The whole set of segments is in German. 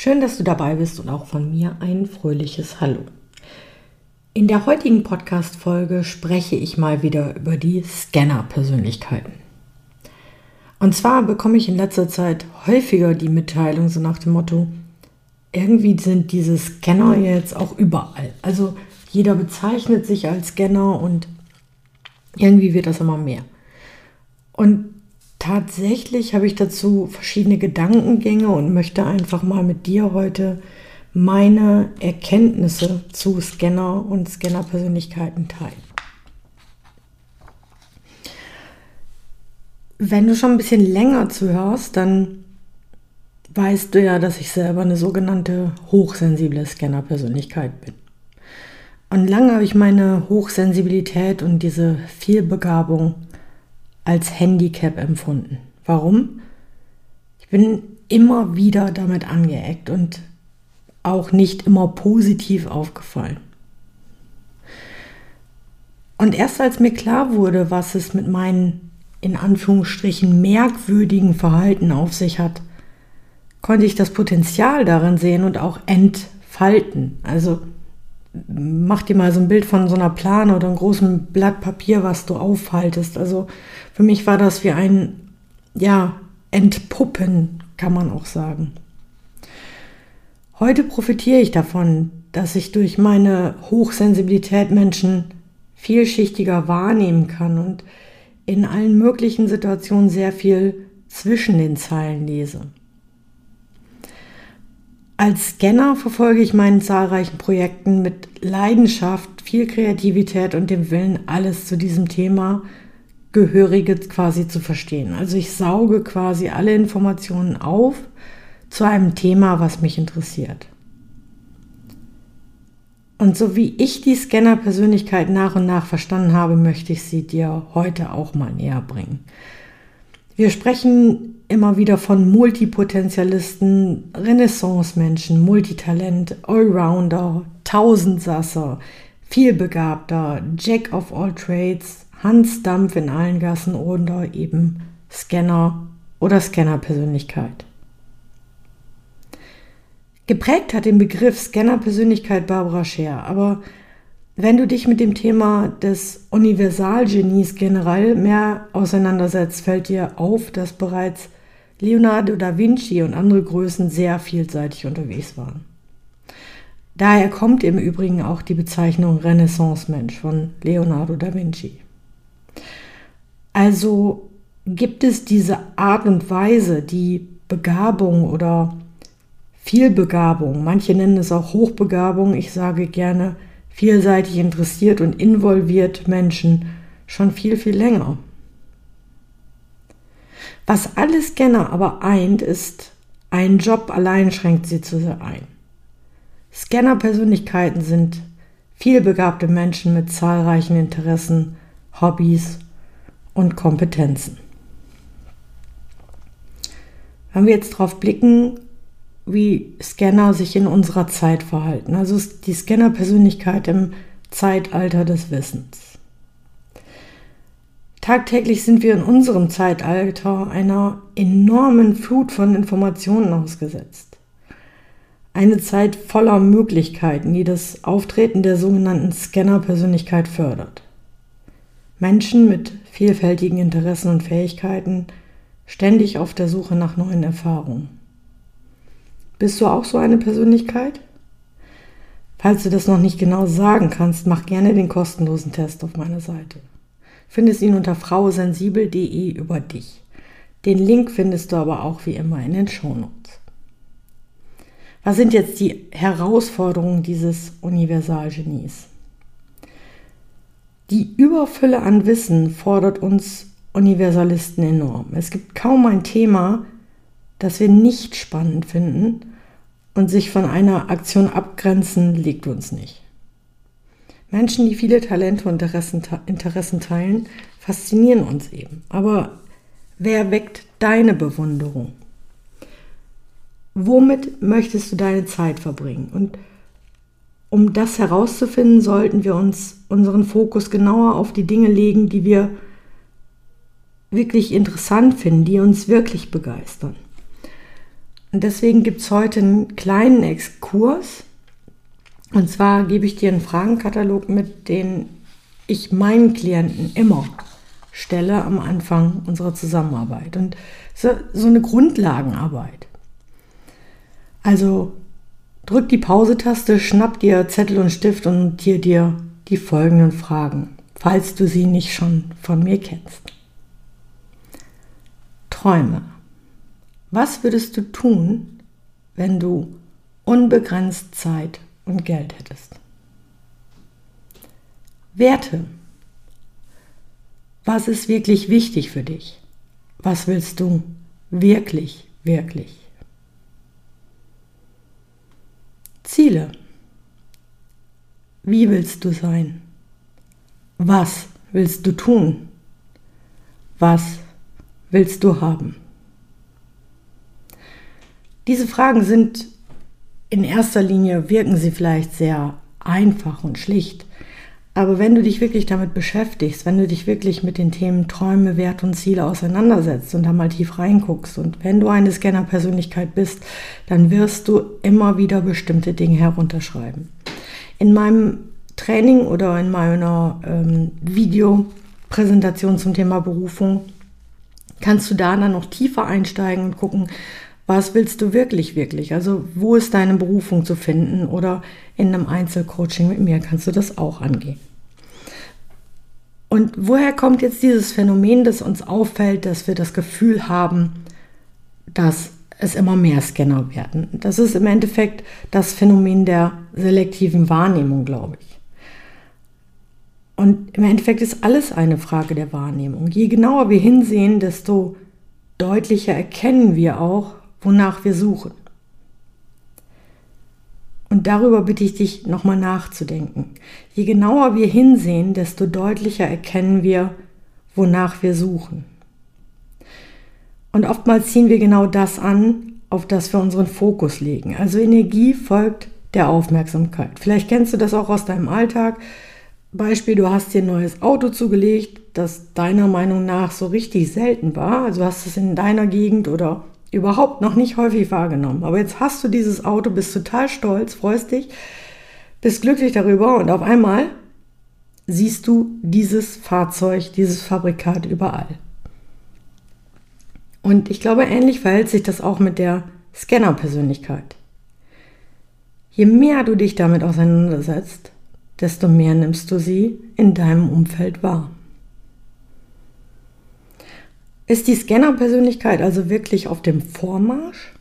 Schön, dass du dabei bist und auch von mir ein fröhliches Hallo. In der heutigen Podcast-Folge spreche ich mal wieder über die Scanner-Persönlichkeiten. Und zwar bekomme ich in letzter Zeit häufiger die Mitteilung so nach dem Motto, irgendwie sind diese Scanner jetzt auch überall. Also jeder bezeichnet sich als Scanner und irgendwie wird das immer mehr. Und tatsächlich habe ich dazu verschiedene Gedankengänge und möchte einfach mal mit dir heute meine Erkenntnisse zu Scanner und Scanner-Persönlichkeiten teilen. Wenn du schon ein bisschen länger zuhörst, dann weißt du ja, dass ich selber eine sogenannte hochsensible Scanner-Persönlichkeit bin. Und lange habe ich meine Hochsensibilität und diese Vielbegabung als Handicap empfunden. Warum? Ich bin immer wieder damit angeeckt und auch nicht immer positiv aufgefallen. Und erst als mir klar wurde, was es mit meinen in Anführungsstrichen merkwürdigen Verhalten auf sich hat, konnte ich das Potenzial darin sehen und auch entfalten. Also mach dir mal so ein Bild von so einer Plane oder einem großen Blatt Papier, was du aufhaltest. Also für mich war das wie ein, ja, Entpuppen, kann man auch sagen. Heute profitiere ich davon, dass ich durch meine Hochsensibilität Menschen vielschichtiger wahrnehmen kann und in allen möglichen Situationen sehr viel zwischen den Zeilen lese. Als Scanner verfolge ich meinen zahlreichen Projekten mit Leidenschaft, viel Kreativität und dem Willen, alles zu diesem Thema Gehörige quasi zu verstehen. Also ich sauge quasi alle Informationen auf zu einem Thema, was mich interessiert. Und so wie ich die Scanner-Persönlichkeit nach und nach verstanden habe, möchte ich sie dir heute auch mal näher bringen. Wir sprechen immer wieder von Multipotentialisten, Renaissance-Menschen, Multitalent, Allrounder, Tausendsasser, vielbegabter, Jack of all Trades, Hans Dampf in allen Gassen oder eben Scanner oder Scanner-Persönlichkeit. Geprägt hat den Begriff Scanner-Persönlichkeit Barbara Scher, aber wenn du dich mit dem Thema des Universalgenies generell mehr auseinandersetzt, fällt dir auf, dass bereits Leonardo da Vinci und andere Größen sehr vielseitig unterwegs waren. Daher kommt im Übrigen auch die Bezeichnung Renaissance-Mensch von Leonardo da Vinci. Also gibt es diese Art und Weise, die Begabung oder Vielbegabung, manche nennen es auch Hochbegabung, ich sage gerne vielseitig interessiert und involviert Menschen schon viel, viel länger. Was alle Scanner aber eint, ist, ein Job allein schränkt sie zu sehr ein. Scanner-Persönlichkeiten sind vielbegabte Menschen mit zahlreichen Interessen, Hobbys und Kompetenzen. Wenn wir jetzt darauf blicken, wie Scanner sich in unserer Zeit verhalten. Also die Scanner-Persönlichkeit im Zeitalter des Wissens. Tagtäglich sind wir in unserem Zeitalter einer enormen Flut von Informationen ausgesetzt. Eine Zeit voller Möglichkeiten, die das Auftreten der sogenannten Scanner-Persönlichkeit fördert. Menschen mit vielfältigen Interessen und Fähigkeiten, ständig auf der Suche nach neuen Erfahrungen. Bist du auch so eine Persönlichkeit? Falls du das noch nicht genau sagen kannst, mach gerne den kostenlosen Test auf meiner Seite. Findest ihn unter frausensibel.de über dich. Den Link findest du aber auch wie immer in den Shownotes. Was sind jetzt die Herausforderungen dieses Universalgenies? Die Überfülle an Wissen fordert uns Universalisten enorm. Es gibt kaum ein Thema, das wir nicht spannend finden und sich von einer Aktion abgrenzen liegt uns nicht. Menschen, die viele Talente und Interessen, teilen, faszinieren uns eben. Aber wer weckt deine Bewunderung? Womit möchtest du deine Zeit verbringen? Und um das herauszufinden, sollten wir uns unseren Fokus genauer auf die Dinge legen, die wir wirklich interessant finden, die uns wirklich begeistern. Und deswegen gibt es heute einen kleinen Exkurs. Und zwar gebe ich dir einen Fragenkatalog mit, den ich meinen Klienten immer stelle am Anfang unserer Zusammenarbeit. Und so, eine Grundlagenarbeit. Also drück die Pause-Taste, schnapp dir Zettel und Stift und notiere dir die folgenden Fragen, falls du sie nicht schon von mir kennst. Träume. Was würdest du tun, wenn du unbegrenzt Zeit und Geld hättest? Werte. Was ist wirklich wichtig für dich? Was willst du wirklich, wirklich? Ziele. Wie willst du sein? Was willst du tun? Was willst du haben? Diese Fragen sind in erster Linie, wirken sie vielleicht sehr einfach und schlicht. Aber wenn du dich wirklich damit beschäftigst, wenn du dich wirklich mit den Themen Träume, Wert und Ziele auseinandersetzt und da mal tief reinguckst und wenn du eine Scanner-Persönlichkeit bist, dann wirst du immer wieder bestimmte Dinge herunterschreiben. In meinem Training oder in meiner ähm, Videopräsentation zum Thema Berufung kannst du da dann noch tiefer einsteigen und gucken, was willst du wirklich, wirklich? Also wo ist deine Berufung zu finden? Oder in einem Einzelcoaching mit mir kannst du das auch angehen. Und woher kommt jetzt dieses Phänomen, das uns auffällt, dass wir das Gefühl haben, dass es immer mehr Scanner werden? Das ist im Endeffekt das Phänomen der selektiven Wahrnehmung, glaube ich. Und im Endeffekt ist alles eine Frage der Wahrnehmung. Je genauer wir hinsehen, desto deutlicher erkennen wir auch, wonach wir suchen. Und darüber bitte ich dich nochmal nachzudenken. Je genauer wir hinsehen, desto deutlicher erkennen wir, wonach wir suchen. Und oftmals ziehen wir genau das an, auf das wir unseren Fokus legen. Also Energie folgt der Aufmerksamkeit. Vielleicht kennst du das auch aus deinem Alltag. Beispiel, du hast dir ein neues Auto zugelegt, das deiner Meinung nach so richtig selten war. Also hast es in deiner Gegend oder überhaupt noch nicht häufig wahrgenommen. Aber jetzt hast du dieses Auto, bist total stolz, freust dich, bist glücklich darüber und auf einmal siehst du dieses Fahrzeug, dieses Fabrikat überall. Und ich glaube, ähnlich verhält sich das auch mit der Scanner-Persönlichkeit. Je mehr du dich damit auseinandersetzt, desto mehr nimmst du sie in deinem Umfeld wahr. Ist die Scanner-Persönlichkeit also wirklich auf dem Vormarsch?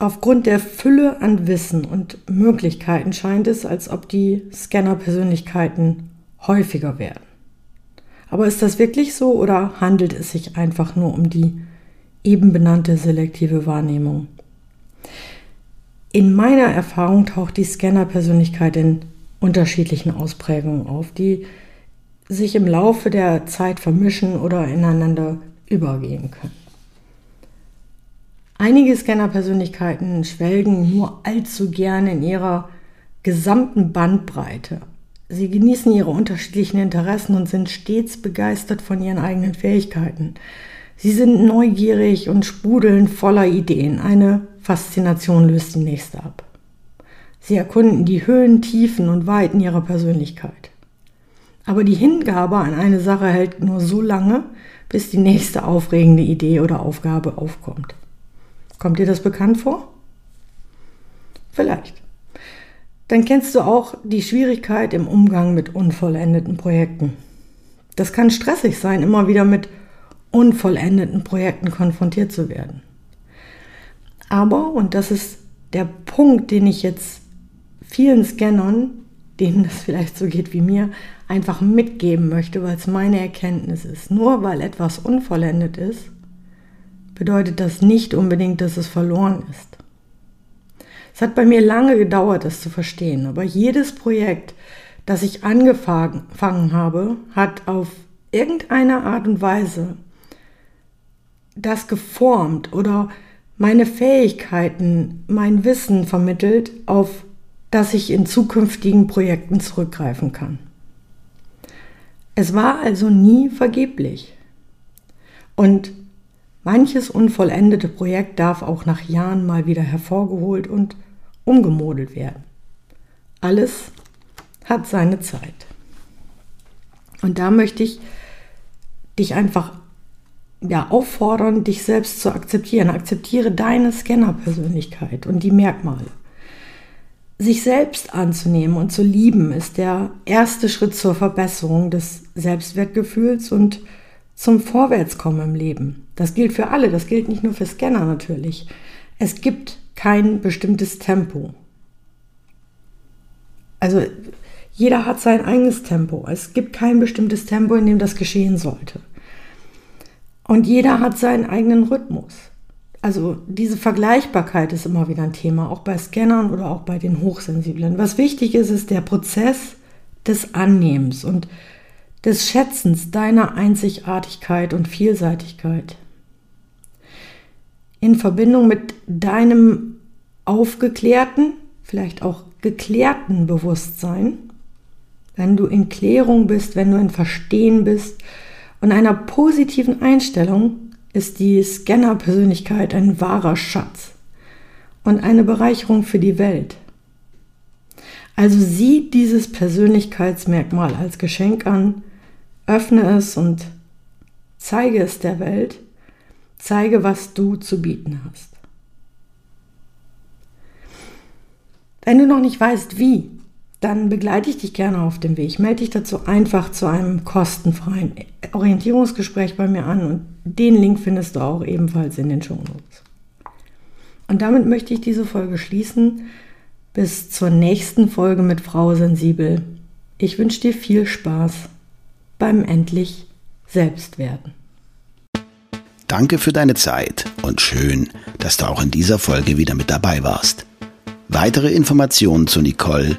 Aufgrund der Fülle an Wissen und Möglichkeiten scheint es, als ob die Scanner-Persönlichkeiten häufiger werden. Aber ist das wirklich so oder handelt es sich einfach nur um die eben benannte selektive Wahrnehmung? In meiner Erfahrung taucht die Scanner-Persönlichkeit in unterschiedlichen Ausprägungen auf, die sich im Laufe der Zeit vermischen oder ineinander übergehen können. Einige Scanner-Persönlichkeiten schwelgen nur allzu gerne in ihrer gesamten Bandbreite. Sie genießen ihre unterschiedlichen Interessen und sind stets begeistert von ihren eigenen Fähigkeiten. Sie sind neugierig und sprudeln voller Ideen. Eine Faszination löst die nächste ab. Sie erkunden die Höhen, Tiefen und Weiten ihrer Persönlichkeit. Aber die Hingabe an eine Sache hält nur so lange, bis die nächste aufregende Idee oder Aufgabe aufkommt. Kommt dir das bekannt vor? Vielleicht. Dann kennst du auch die Schwierigkeit im Umgang mit unvollendeten Projekten. Das kann stressig sein, immer wieder mit unvollendeten Projekten konfrontiert zu werden. Aber, und das ist der Punkt, den ich jetzt vielen Scannern denen das vielleicht so geht wie mir, einfach mitgeben möchte, weil es meine Erkenntnis ist. Nur weil etwas unvollendet ist, bedeutet das nicht unbedingt, dass es verloren ist. Es hat bei mir lange gedauert, das zu verstehen, aber jedes Projekt, das ich angefangen habe, hat auf irgendeine Art und Weise das geformt oder meine Fähigkeiten, mein Wissen vermittelt, auf das ich in zukünftigen Projekten zurückgreifen kann. Es war also nie vergeblich. Und manches unvollendete Projekt darf auch nach Jahren mal wieder hervorgeholt und umgemodelt werden. Alles hat seine Zeit. Und da möchte ich dich einfach ja, auffordern, dich selbst zu akzeptieren. Akzeptiere deine Scanner-Persönlichkeit und die Merkmale. Sich selbst anzunehmen und zu lieben ist der erste Schritt zur Verbesserung des Selbstwertgefühls und zum Vorwärtskommen im Leben. Das gilt für alle, das gilt nicht nur für Scanner natürlich. Es gibt kein bestimmtes Tempo. Also jeder hat sein eigenes Tempo. Es gibt kein bestimmtes Tempo, in dem das geschehen sollte. Und jeder hat seinen eigenen Rhythmus. Also diese Vergleichbarkeit ist immer wieder ein Thema, auch bei Scannern oder auch bei den Hochsensiblen. Was wichtig ist, ist der Prozess des Annehmens und des Schätzens deiner Einzigartigkeit und Vielseitigkeit. In Verbindung mit deinem aufgeklärten, vielleicht auch geklärten Bewusstsein, wenn du in Klärung bist, wenn du in Verstehen bist und einer positiven Einstellung ist die Scanner-Persönlichkeit ein wahrer Schatz und eine Bereicherung für die Welt. Also sieh dieses Persönlichkeitsmerkmal als Geschenk an, öffne es und zeige es der Welt, zeige, was du zu bieten hast. Wenn du noch nicht weißt, wie, dann begleite ich dich gerne auf dem Weg. Melde dich dazu einfach zu einem kostenfreien Orientierungsgespräch bei mir an und den Link findest du auch ebenfalls in den Shownotes. Und damit möchte ich diese Folge schließen. Bis zur nächsten Folge mit Frau Sensibel. Ich wünsche dir viel Spaß beim endlich Selbstwerden. Danke für deine Zeit und schön, dass du auch in dieser Folge wieder mit dabei warst. Weitere Informationen zu Nicole,